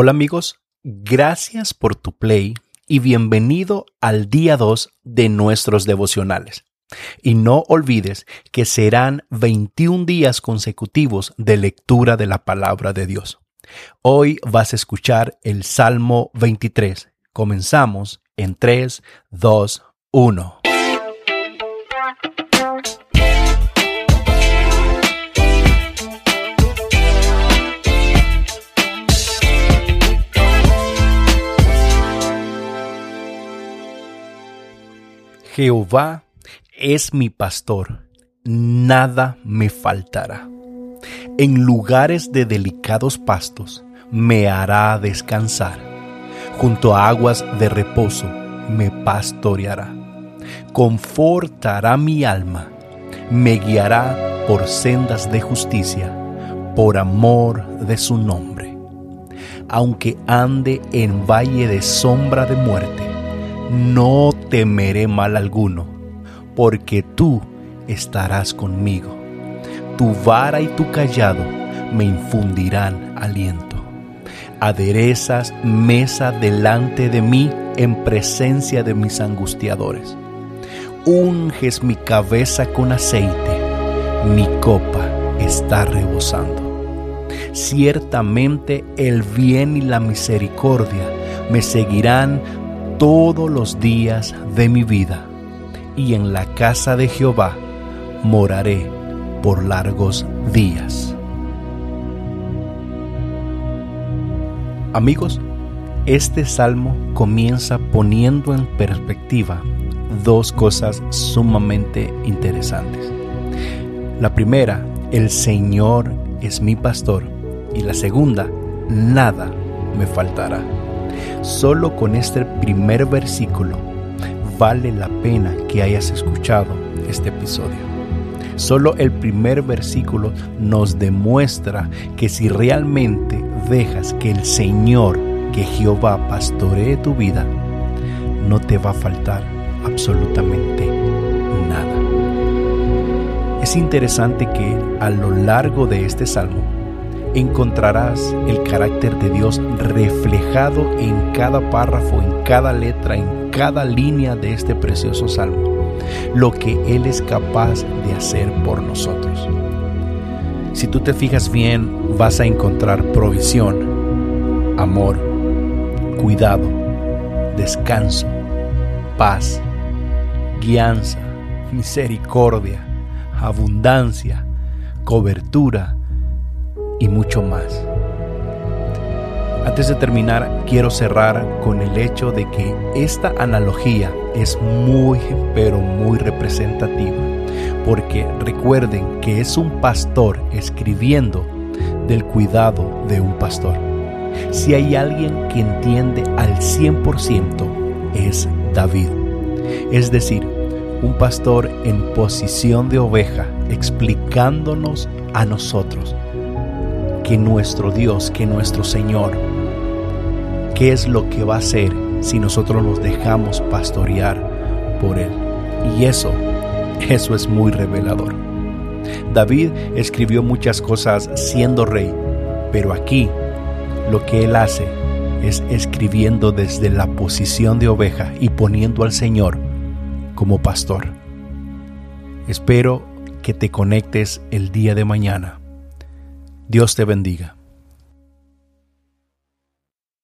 Hola amigos, gracias por tu play y bienvenido al día 2 de nuestros devocionales. Y no olvides que serán 21 días consecutivos de lectura de la palabra de Dios. Hoy vas a escuchar el Salmo 23. Comenzamos en 3, 2, 1. Jehová es mi pastor, nada me faltará. En lugares de delicados pastos me hará descansar. Junto a aguas de reposo me pastoreará. Confortará mi alma, me guiará por sendas de justicia, por amor de su nombre. Aunque ande en valle de sombra de muerte, no temeré mal alguno, porque tú estarás conmigo. Tu vara y tu callado me infundirán aliento. Aderezas mesa delante de mí en presencia de mis angustiadores. Unges mi cabeza con aceite, mi copa está rebosando. Ciertamente el bien y la misericordia me seguirán todos los días de mi vida, y en la casa de Jehová moraré por largos días. Amigos, este salmo comienza poniendo en perspectiva dos cosas sumamente interesantes. La primera, el Señor es mi pastor, y la segunda, nada me faltará. Solo con este primer versículo vale la pena que hayas escuchado este episodio. Solo el primer versículo nos demuestra que si realmente dejas que el Señor, que Jehová pastoree tu vida, no te va a faltar absolutamente nada. Es interesante que a lo largo de este salmo encontrarás el carácter de Dios reflejado en cada párrafo, en cada letra, en cada línea de este precioso salmo, lo que Él es capaz de hacer por nosotros. Si tú te fijas bien, vas a encontrar provisión, amor, cuidado, descanso, paz, guianza, misericordia, abundancia, cobertura, y mucho más. Antes de terminar, quiero cerrar con el hecho de que esta analogía es muy, pero muy representativa, porque recuerden que es un pastor escribiendo del cuidado de un pastor. Si hay alguien que entiende al 100% es David, es decir, un pastor en posición de oveja explicándonos a nosotros que nuestro Dios, que nuestro Señor, qué es lo que va a hacer si nosotros nos dejamos pastorear por Él. Y eso, eso es muy revelador. David escribió muchas cosas siendo rey, pero aquí lo que él hace es escribiendo desde la posición de oveja y poniendo al Señor como pastor. Espero que te conectes el día de mañana Dios te bendiga.